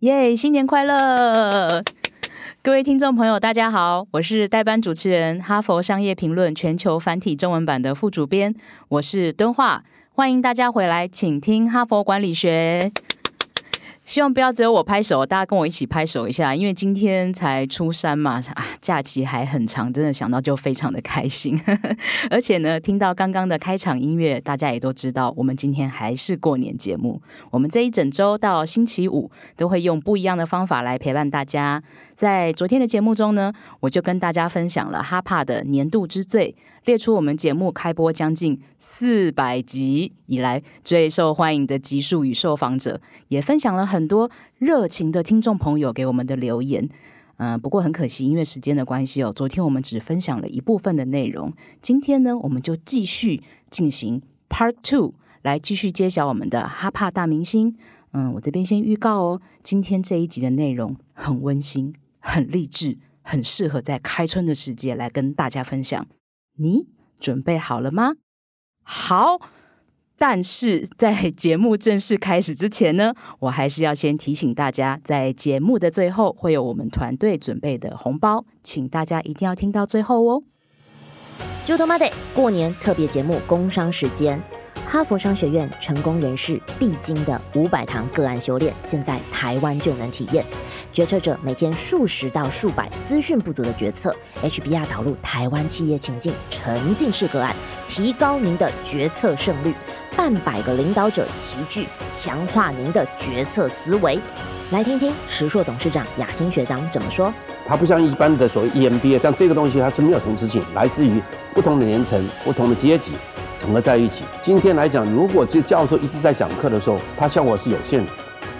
耶！新年快乐，各位听众朋友，大家好，我是代班主持人，哈佛商业评论全球繁体中文版的副主编，我是敦化，欢迎大家回来，请听哈佛管理学。希望不要只有我拍手，大家跟我一起拍手一下，因为今天才初三嘛，啊，假期还很长，真的想到就非常的开心。而且呢，听到刚刚的开场音乐，大家也都知道，我们今天还是过年节目。我们这一整周到星期五都会用不一样的方法来陪伴大家。在昨天的节目中呢，我就跟大家分享了哈帕的年度之最，列出我们节目开播将近四百集以来最受欢迎的集数与受访者，也分享了很多热情的听众朋友给我们的留言。嗯，不过很可惜，因为时间的关系哦，昨天我们只分享了一部分的内容。今天呢，我们就继续进行 Part Two，来继续揭晓我们的哈帕大明星。嗯，我这边先预告哦，今天这一集的内容很温馨。很励志，很适合在开春的时节来跟大家分享。你准备好了吗？好，但是在节目正式开始之前呢，我还是要先提醒大家，在节目的最后会有我们团队准备的红包，请大家一定要听到最后哦。就他妈的过年特别节目，工商时间。哈佛商学院成功人士必经的五百堂个案修炼，现在台湾就能体验。决策者每天数十到数百资讯不足的决策，HBR 导入台湾企业情境沉浸式个案，提高您的决策胜率。半百个领导者齐聚，强化您的决策思维。来听听石硕董事长雅欣学长怎么说。它不像一般的所谓 EMBA，像这个东西它是没有同质性，来自于不同的年层、不同的阶级。整合在一起。今天来讲，如果这教授一直在讲课的时候，他效果是有限的。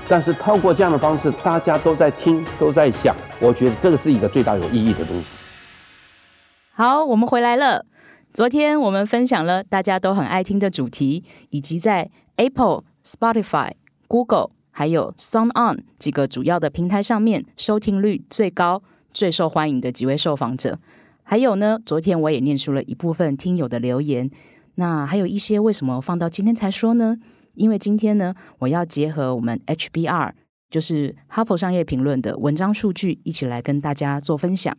但是透过这样的方式，大家都在听，都在想，我觉得这个是一个最大有意义的东西。好，我们回来了。昨天我们分享了大家都很爱听的主题，以及在 Apple、Spotify、Google 还有 Sound On 几个主要的平台上面收听率最高、最受欢迎的几位受访者。还有呢，昨天我也念出了一部分听友的留言。那还有一些为什么放到今天才说呢？因为今天呢，我要结合我们 HBR，就是哈佛商业评论的文章数据，一起来跟大家做分享。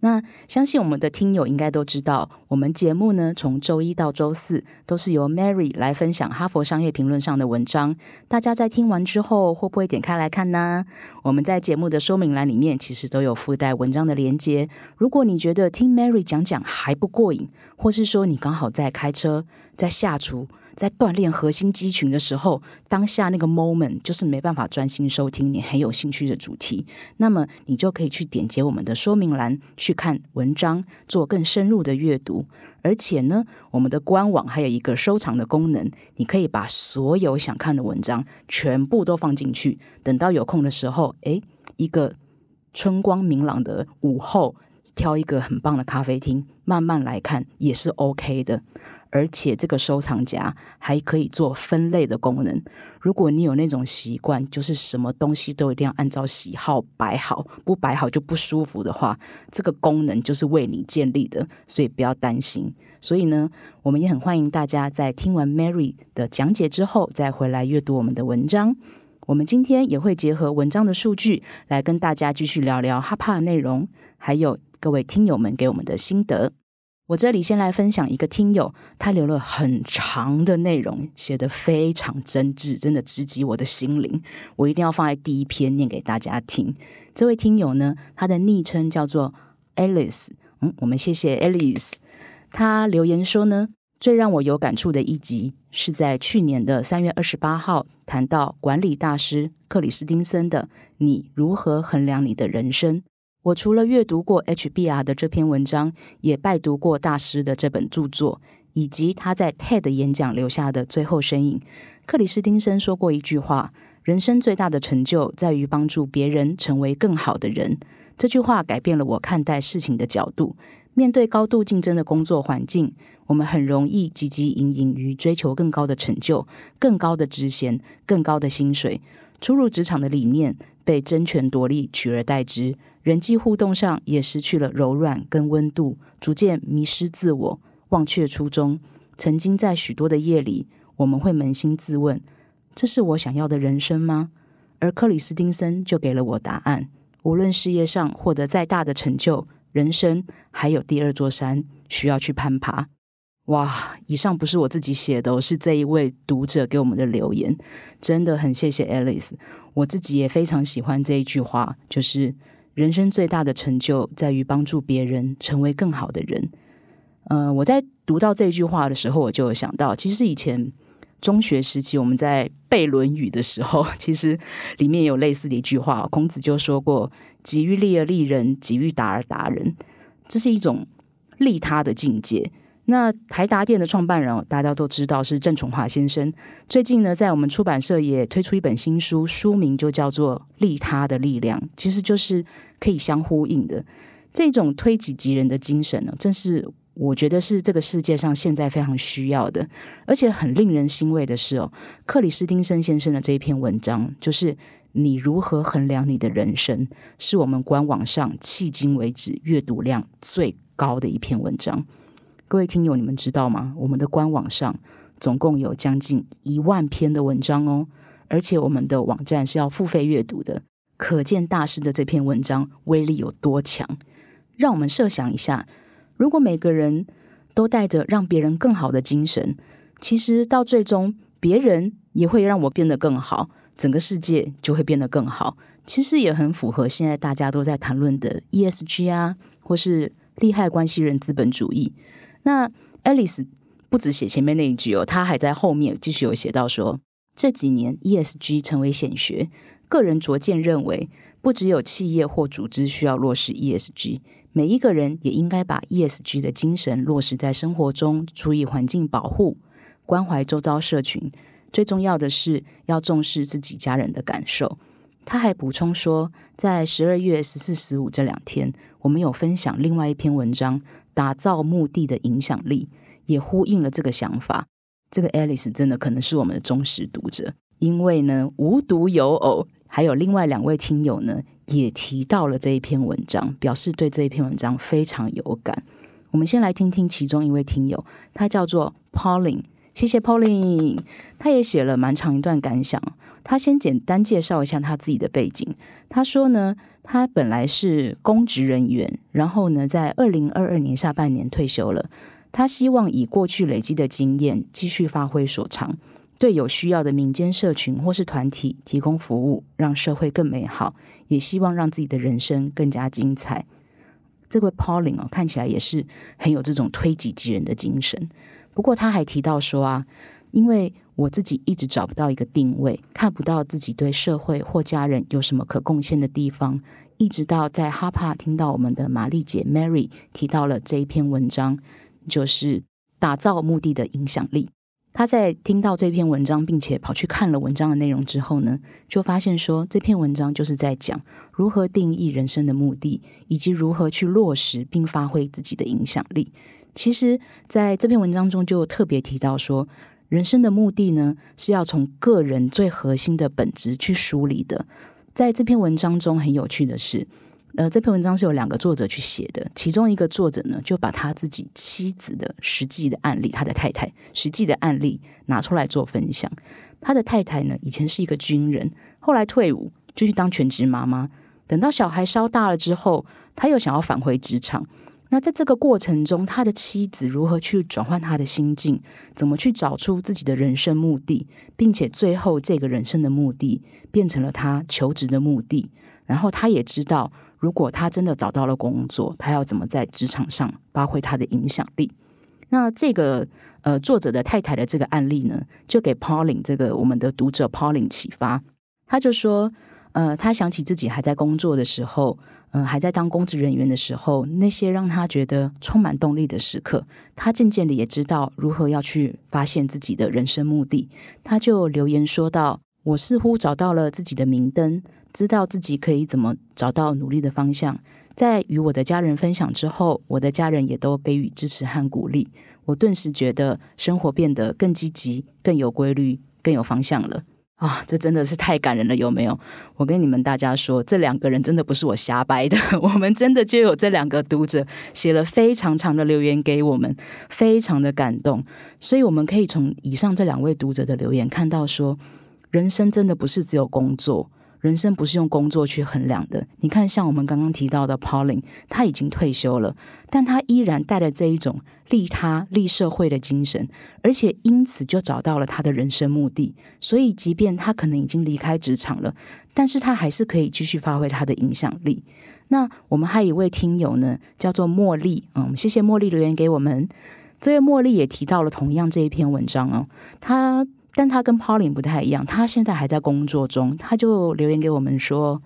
那相信我们的听友应该都知道，我们节目呢从周一到周四都是由 Mary 来分享哈佛商业评论上的文章。大家在听完之后会不会点开来看呢？我们在节目的说明栏里面其实都有附带文章的连接。如果你觉得听 Mary 讲讲还不过瘾，或是说你刚好在开车、在下厨。在锻炼核心肌群的时候，当下那个 moment 就是没办法专心收听你很有兴趣的主题，那么你就可以去点击我们的说明栏去看文章，做更深入的阅读。而且呢，我们的官网还有一个收藏的功能，你可以把所有想看的文章全部都放进去，等到有空的时候，诶，一个春光明朗的午后，挑一个很棒的咖啡厅，慢慢来看也是 OK 的。而且这个收藏夹还可以做分类的功能。如果你有那种习惯，就是什么东西都一定要按照喜好摆好，不摆好就不舒服的话，这个功能就是为你建立的，所以不要担心。所以呢，我们也很欢迎大家在听完 Mary 的讲解之后，再回来阅读我们的文章。我们今天也会结合文章的数据，来跟大家继续聊聊哈帕的内容，还有各位听友们给我们的心得。我这里先来分享一个听友，他留了很长的内容，写的非常真挚，真的直击我的心灵。我一定要放在第一篇念给大家听。这位听友呢，他的昵称叫做 Alice。嗯，我们谢谢 Alice。他留言说呢，最让我有感触的一集是在去年的三月二十八号，谈到管理大师克里斯汀森的“你如何衡量你的人生”。我除了阅读过 HBR 的这篇文章，也拜读过大师的这本著作，以及他在 TED 演讲留下的最后身影。克里斯汀森说过一句话：“人生最大的成就在于帮助别人成为更好的人。”这句话改变了我看待事情的角度。面对高度竞争的工作环境，我们很容易汲汲营营于追求更高的成就、更高的职衔、更高的薪水。初入职场的理念被争权夺利取而代之。人际互动上也失去了柔软跟温度，逐渐迷失自我，忘却初衷。曾经在许多的夜里，我们会扪心自问：这是我想要的人生吗？而克里斯汀森就给了我答案：无论事业上获得再大的成就，人生还有第二座山需要去攀爬。哇！以上不是我自己写的，是这一位读者给我们的留言，真的很谢谢 Alice。我自己也非常喜欢这一句话，就是人生最大的成就在于帮助别人成为更好的人。呃，我在读到这句话的时候，我就有想到，其实以前中学时期我们在背《论语》的时候，其实里面有类似的一句话，孔子就说过：“己欲立而立人，己欲达而达人。”这是一种利他的境界。那台达店的创办人，大家都知道是郑崇华先生。最近呢，在我们出版社也推出一本新书，书名就叫做《利他的力量》，其实就是可以相呼应的。这种推己及人的精神呢，正是我觉得是这个世界上现在非常需要的。而且很令人欣慰的是哦，克里斯汀森先生的这一篇文章，就是你如何衡量你的人生，是我们官网上迄今为止阅读量最高的一篇文章。各位听友，你们知道吗？我们的官网上总共有将近一万篇的文章哦，而且我们的网站是要付费阅读的，可见大师的这篇文章威力有多强。让我们设想一下，如果每个人都带着让别人更好的精神，其实到最终，别人也会让我变得更好，整个世界就会变得更好。其实也很符合现在大家都在谈论的 ESG 啊，或是利害关系人资本主义。那 Alice 不止写前面那一句哦，他还在后面继续有写到说，这几年 ESG 成为显学，个人逐渐认为，不只有企业或组织需要落实 ESG，每一个人也应该把 ESG 的精神落实在生活中，注意环境保护，关怀周遭社群，最重要的是要重视自己家人的感受。他还补充说，在十二月十四、十五这两天，我们有分享另外一篇文章。打造墓地的影响力，也呼应了这个想法。这个 Alice 真的可能是我们的忠实读者，因为呢，无独有偶，还有另外两位听友呢，也提到了这一篇文章，表示对这一篇文章非常有感。我们先来听听其中一位听友，他叫做 Pauline，谢谢 Pauline，他也写了蛮长一段感想。他先简单介绍一下他自己的背景。他说呢，他本来是公职人员，然后呢，在二零二二年下半年退休了。他希望以过去累积的经验继续发挥所长，对有需要的民间社群或是团体提供服务，让社会更美好。也希望让自己的人生更加精彩。这位 Pauling 哦，看起来也是很有这种推己及人的精神。不过他还提到说啊，因为我自己一直找不到一个定位，看不到自己对社会或家人有什么可贡献的地方。一直到在哈帕听到我们的玛丽姐 Mary 提到了这一篇文章，就是打造目的的影响力。他在听到这篇文章，并且跑去看了文章的内容之后呢，就发现说这篇文章就是在讲如何定义人生的目的，以及如何去落实并发挥自己的影响力。其实，在这篇文章中就特别提到说。人生的目的呢，是要从个人最核心的本质去梳理的。在这篇文章中，很有趣的是，呃，这篇文章是有两个作者去写的，其中一个作者呢，就把他自己妻子的实际的案例，他的太太实际的案例拿出来做分享。他的太太呢，以前是一个军人，后来退伍就去当全职妈妈。等到小孩稍大了之后，他又想要返回职场。那在这个过程中，他的妻子如何去转换他的心境？怎么去找出自己的人生目的，并且最后这个人生的目的变成了他求职的目的？然后他也知道，如果他真的找到了工作，他要怎么在职场上发挥他的影响力？那这个呃作者的太太的这个案例呢，就给 Pauline 这个我们的读者 Pauline 启发。他就说，呃，他想起自己还在工作的时候。嗯，还在当公职人员的时候，那些让他觉得充满动力的时刻，他渐渐的也知道如何要去发现自己的人生目的。他就留言说道：“我似乎找到了自己的明灯，知道自己可以怎么找到努力的方向。在与我的家人分享之后，我的家人也都给予支持和鼓励。我顿时觉得生活变得更积极、更有规律、更有方向了。”啊，这真的是太感人了，有没有？我跟你们大家说，这两个人真的不是我瞎掰的，我们真的就有这两个读者写了非常长的留言给我们，非常的感动。所以我们可以从以上这两位读者的留言看到，说人生真的不是只有工作，人生不是用工作去衡量的。你看，像我们刚刚提到的 Pauline，他已经退休了，但他依然带着这一种利他、利社会的精神，而且因此就找到了他的人生目的。所以，即便他可能已经离开职场了，但是他还是可以继续发挥他的影响力。那我们还有一位听友呢，叫做茉莉，嗯，谢谢茉莉留言给我们。这位茉莉也提到了同样这一篇文章哦，他。但他跟 Pauline 不太一样，他现在还在工作中，他就留言给我们说，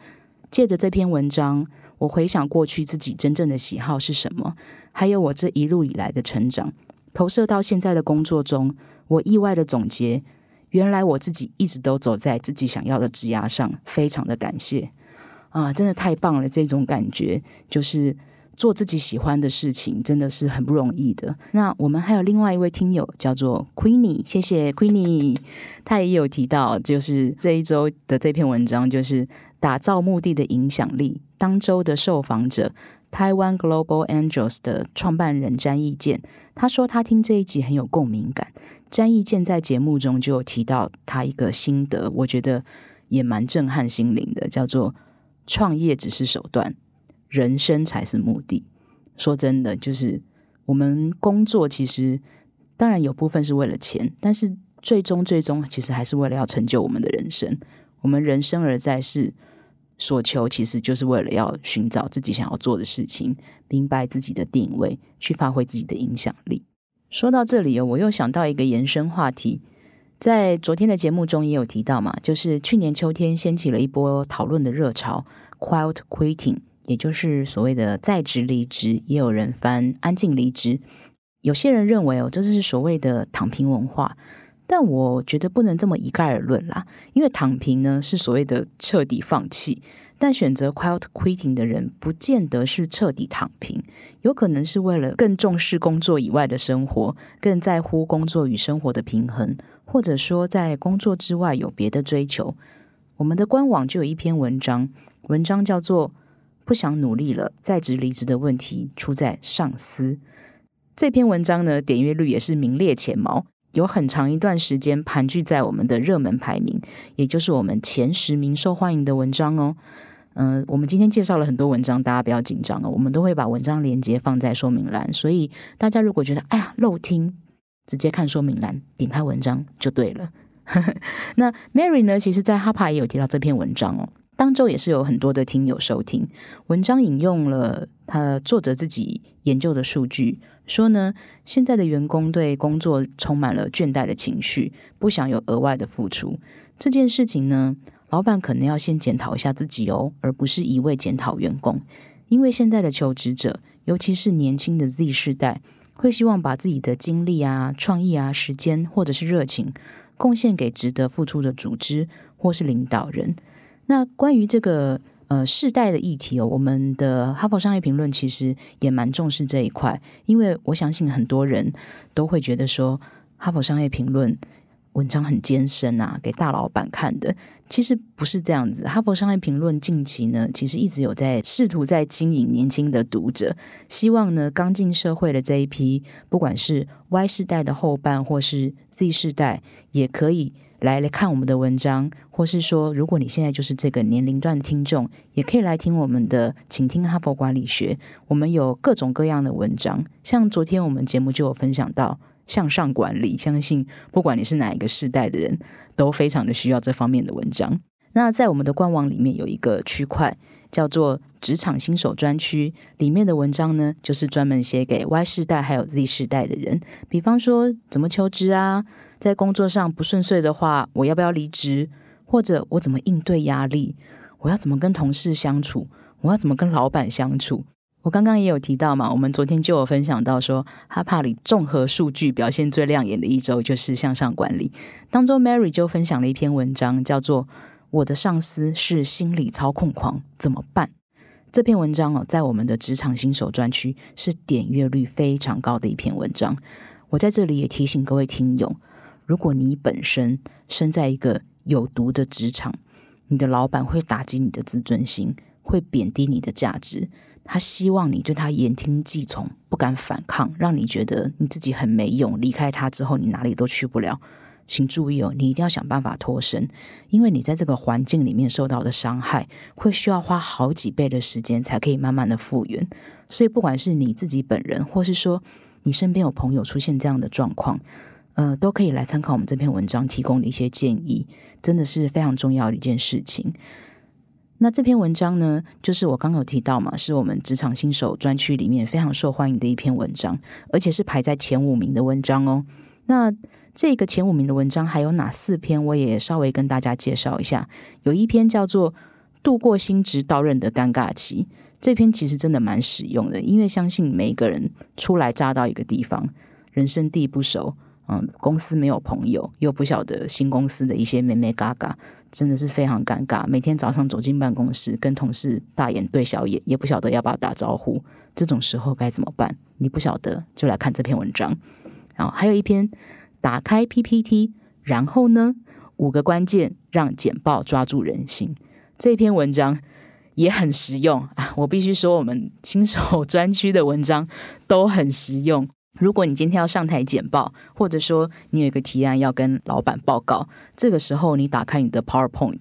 借着这篇文章，我回想过去自己真正的喜好是什么，还有我这一路以来的成长，投射到现在的工作中，我意外的总结，原来我自己一直都走在自己想要的枝桠上，非常的感谢啊，真的太棒了，这种感觉就是。做自己喜欢的事情真的是很不容易的。那我们还有另外一位听友叫做 Queenie，谢谢 Queenie，他也有提到，就是这一周的这篇文章，就是打造目的的影响力。当周的受访者台湾 Global Angels 的创办人詹义健，他说他听这一集很有共鸣感。詹义健在节目中就有提到他一个心得，我觉得也蛮震撼心灵的，叫做创业只是手段。人生才是目的。说真的，就是我们工作其实当然有部分是为了钱，但是最终最终其实还是为了要成就我们的人生。我们人生而在世，所求其实就是为了要寻找自己想要做的事情，明白自己的定位，去发挥自己的影响力。说到这里，我又想到一个延伸话题，在昨天的节目中也有提到嘛，就是去年秋天掀起了一波讨论的热潮，quiet quitting。也就是所谓的在职离职，也有人翻安静离职。有些人认为哦，这是所谓的躺平文化，但我觉得不能这么一概而论啦。因为躺平呢是所谓的彻底放弃，但选择 quiet quitting 的人，不见得是彻底躺平，有可能是为了更重视工作以外的生活，更在乎工作与生活的平衡，或者说在工作之外有别的追求。我们的官网就有一篇文章，文章叫做。不想努力了，在职离职的问题出在上司。这篇文章呢，点阅率也是名列前茅，有很长一段时间盘踞在我们的热门排名，也就是我们前十名受欢迎的文章哦。嗯，我们今天介绍了很多文章，大家不要紧张哦，我们都会把文章连接放在说明栏，所以大家如果觉得哎呀漏听，直接看说明栏，点开文章就对了。那 Mary 呢，其实在哈帕也有提到这篇文章哦。当周也是有很多的听友收听文章，引用了他作者自己研究的数据，说呢，现在的员工对工作充满了倦怠的情绪，不想有额外的付出。这件事情呢，老板可能要先检讨一下自己哦，而不是一味检讨员工。因为现在的求职者，尤其是年轻的 Z 世代，会希望把自己的精力啊、创意啊、时间或者是热情，贡献给值得付出的组织或是领导人。那关于这个呃世代的议题哦，我们的哈佛商业评论其实也蛮重视这一块，因为我相信很多人都会觉得说哈佛商业评论文章很艰深啊，给大老板看的。其实不是这样子，哈佛商业评论近期呢，其实一直有在试图在经营年轻的读者，希望呢刚进社会的这一批，不管是 Y 世代的后半或是 Z 世代，也可以。来来看我们的文章，或是说，如果你现在就是这个年龄段的听众，也可以来听我们的，请听哈佛管理学。我们有各种各样的文章，像昨天我们节目就有分享到向上管理，相信不管你是哪一个世代的人，都非常的需要这方面的文章。那在我们的官网里面有一个区块叫做职场新手专区，里面的文章呢，就是专门写给 Y 世代还有 Z 世代的人，比方说怎么求职啊。在工作上不顺遂的话，我要不要离职？或者我怎么应对压力？我要怎么跟同事相处？我要怎么跟老板相处？我刚刚也有提到嘛，我们昨天就有分享到说，哈帕里综合数据表现最亮眼的一周就是向上管理。当中，Mary 就分享了一篇文章，叫做《我的上司是心理操控狂，怎么办》。这篇文章哦，在我们的职场新手专区是点阅率非常高的一篇文章。我在这里也提醒各位听友。如果你本身身在一个有毒的职场，你的老板会打击你的自尊心，会贬低你的价值。他希望你对他言听计从，不敢反抗，让你觉得你自己很没用。离开他之后，你哪里都去不了。请注意哦，你一定要想办法脱身，因为你在这个环境里面受到的伤害，会需要花好几倍的时间才可以慢慢的复原。所以，不管是你自己本人，或是说你身边有朋友出现这样的状况，呃，都可以来参考我们这篇文章提供的一些建议，真的是非常重要的一件事情。那这篇文章呢，就是我刚刚有提到嘛，是我们职场新手专区里面非常受欢迎的一篇文章，而且是排在前五名的文章哦。那这个前五名的文章还有哪四篇？我也稍微跟大家介绍一下。有一篇叫做《度过新职到任的尴尬期》，这篇其实真的蛮实用的，因为相信每一个人初来乍到一个地方，人生地不熟，嗯，公司没有朋友，又不晓得新公司的一些美美嘎嘎，真的是非常尴尬。每天早上走进办公室，跟同事大眼对小眼，也不晓得要不要打招呼，这种时候该怎么办？你不晓得，就来看这篇文章。然后还有一篇。打开 PPT，然后呢？五个关键让简报抓住人心。这篇文章也很实用啊！我必须说，我们新手专区的文章都很实用。如果你今天要上台简报，或者说你有一个提案要跟老板报告，这个时候你打开你的 PowerPoint，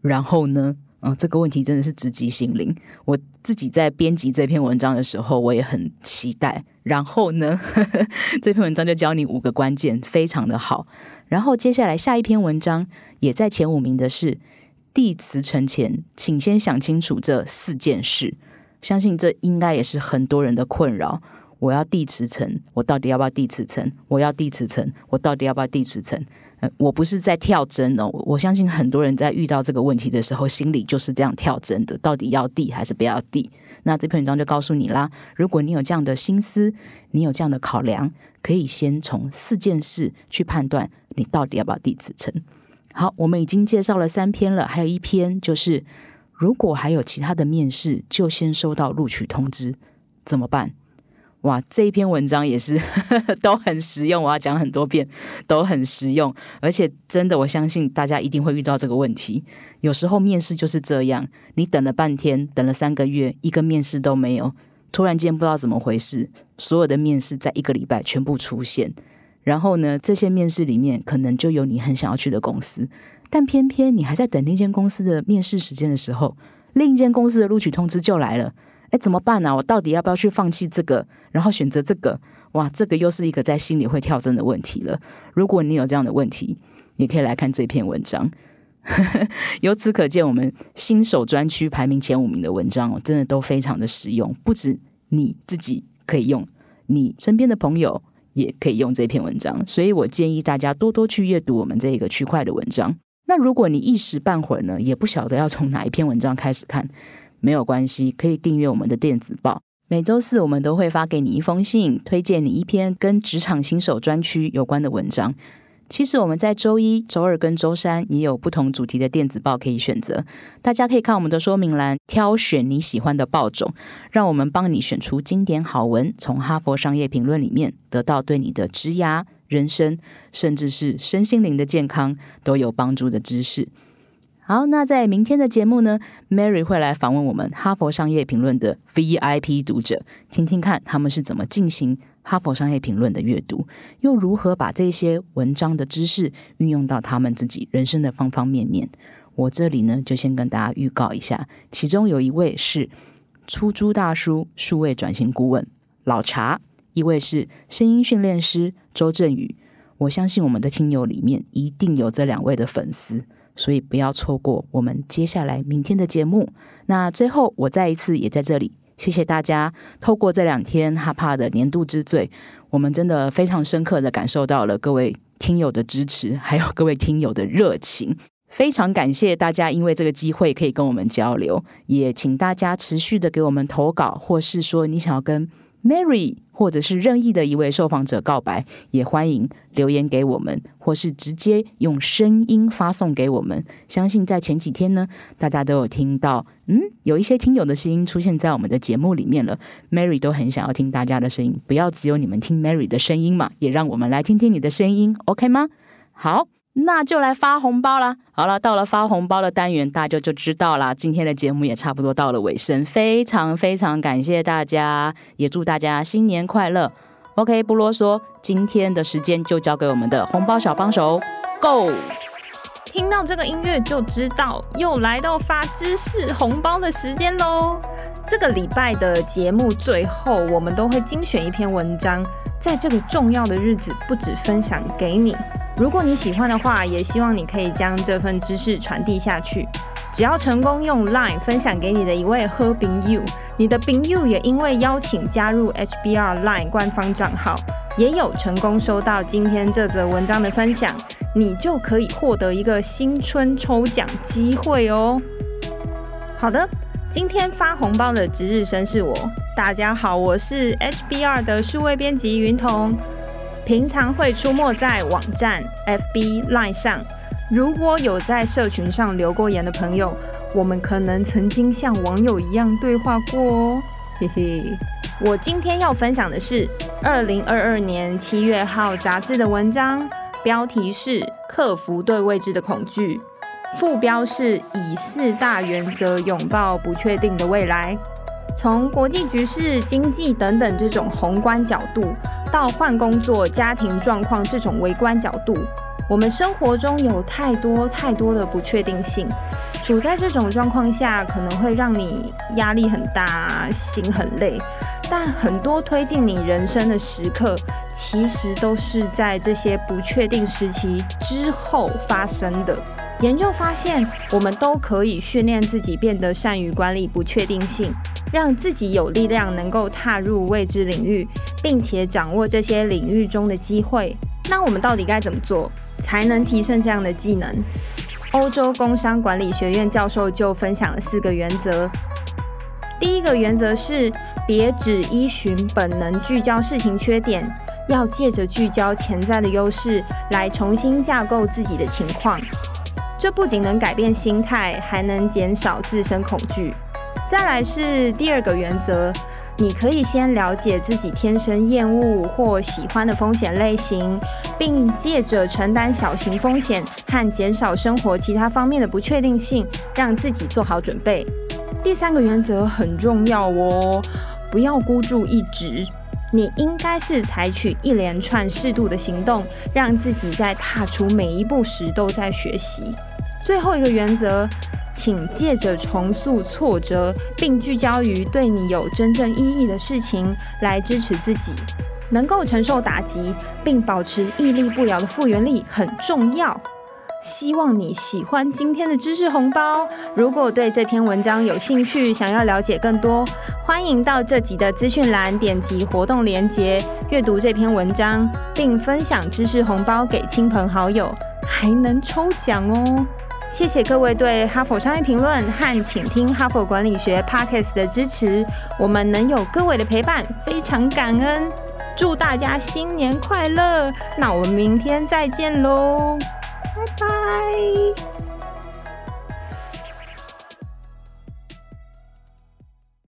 然后呢？嗯，这个问题真的是直击心灵。我自己在编辑这篇文章的时候，我也很期待。然后呢，这篇文章就教你五个关键，非常的好。然后接下来下一篇文章也在前五名的是递辞呈前，请先想清楚这四件事。相信这应该也是很多人的困扰。我要递辞呈，我到底要不要递辞呈？我要递辞呈，我到底要不要递辞呈？我不是在跳针哦，我相信很多人在遇到这个问题的时候，心里就是这样跳针的，到底要递还是不要递？那这篇文章就告诉你啦，如果你有这样的心思，你有这样的考量，可以先从四件事去判断你到底要不要递辞呈。好，我们已经介绍了三篇了，还有一篇就是如果还有其他的面试，就先收到录取通知，怎么办？哇，这一篇文章也是 都很实用，我要讲很多遍，都很实用，而且真的，我相信大家一定会遇到这个问题。有时候面试就是这样，你等了半天，等了三个月，一个面试都没有，突然间不知道怎么回事，所有的面试在一个礼拜全部出现，然后呢，这些面试里面可能就有你很想要去的公司，但偏偏你还在等那间公司的面试时间的时候，另一间公司的录取通知就来了。哎，怎么办呢？我到底要不要去放弃这个，然后选择这个？哇，这个又是一个在心里会跳针的问题了。如果你有这样的问题，你可以来看这篇文章。由此可见，我们新手专区排名前五名的文章哦，真的都非常的实用。不止你自己可以用，你身边的朋友也可以用这篇文章。所以我建议大家多多去阅读我们这个区块的文章。那如果你一时半会儿呢，也不晓得要从哪一篇文章开始看。没有关系，可以订阅我们的电子报。每周四我们都会发给你一封信，推荐你一篇跟职场新手专区有关的文章。其实我们在周一、周二跟周三也有不同主题的电子报可以选择。大家可以看我们的说明栏，挑选你喜欢的报种，让我们帮你选出经典好文，从哈佛商业评论里面得到对你的职涯、人生，甚至是身心灵的健康都有帮助的知识。好，那在明天的节目呢，Mary 会来访问我们哈佛商业评论的 VIP 读者，听听看他们是怎么进行哈佛商业评论的阅读，又如何把这些文章的知识运用到他们自己人生的方方面面。我这里呢，就先跟大家预告一下，其中有一位是出租大叔数位转型顾问老茶，一位是声音训练师周振宇。我相信我们的听友里面一定有这两位的粉丝。所以不要错过我们接下来明天的节目。那最后，我再一次也在这里谢谢大家。透过这两天哈帕的年度之最，我们真的非常深刻的感受到了各位听友的支持，还有各位听友的热情。非常感谢大家，因为这个机会可以跟我们交流，也请大家持续的给我们投稿，或是说你想要跟。Mary，或者是任意的一位受访者告白，也欢迎留言给我们，或是直接用声音发送给我们。相信在前几天呢，大家都有听到，嗯，有一些听友的声音出现在我们的节目里面了。Mary 都很想要听大家的声音，不要只有你们听 Mary 的声音嘛，也让我们来听听你的声音，OK 吗？好。那就来发红包啦！好了，到了发红包的单元，大家就知道啦。今天的节目也差不多到了尾声，非常非常感谢大家，也祝大家新年快乐。OK，不啰嗦，今天的时间就交给我们的红包小帮手，Go！听到这个音乐就知道又来到发知识红包的时间喽。这个礼拜的节目最后，我们都会精选一篇文章，在这个重要的日子，不止分享给你。如果你喜欢的话，也希望你可以将这份知识传递下去。只要成功用 Line 分享给你的一位喝饼 you，你的饼 you 也因为邀请加入 HBR Line 官方账号，也有成功收到今天这则文章的分享，你就可以获得一个新春抽奖机会哦。好的，今天发红包的值日生是我。大家好，我是 HBR 的数位编辑云彤。平常会出没在网站、FB、Line 上。如果有在社群上留过言的朋友，我们可能曾经像网友一样对话过哦。嘿嘿，我今天要分享的是二零二二年七月号杂志的文章，标题是《克服对未知的恐惧》，副标是以四大原则拥抱不确定的未来。从国际局势、经济等等这种宏观角度。到换工作、家庭状况这种微观角度，我们生活中有太多太多的不确定性。处在这种状况下，可能会让你压力很大，心很累。但很多推进你人生的时刻，其实都是在这些不确定时期之后发生的。研究发现，我们都可以训练自己变得善于管理不确定性。让自己有力量，能够踏入未知领域，并且掌握这些领域中的机会。那我们到底该怎么做，才能提升这样的技能？欧洲工商管理学院教授就分享了四个原则。第一个原则是，别只依循本能聚焦事情缺点，要借着聚焦潜在的优势，来重新架构自己的情况。这不仅能改变心态，还能减少自身恐惧。再来是第二个原则，你可以先了解自己天生厌恶或喜欢的风险类型，并借着承担小型风险和减少生活其他方面的不确定性，让自己做好准备。第三个原则很重要哦，不要孤注一掷，你应该是采取一连串适度的行动，让自己在踏出每一步时都在学习。最后一个原则。请借着重塑挫折，并聚焦于对你有真正意义的事情来支持自己，能够承受打击，并保持屹立不了的复原力很重要。希望你喜欢今天的知识红包。如果对这篇文章有兴趣，想要了解更多，欢迎到这集的资讯栏点击活动链接，阅读这篇文章，并分享知识红包给亲朋好友，还能抽奖哦。谢谢各位对哈佛商业评论和请听哈佛管理学 Podcast 的支持，我们能有各位的陪伴，非常感恩。祝大家新年快乐！那我们明天再见喽。Bye.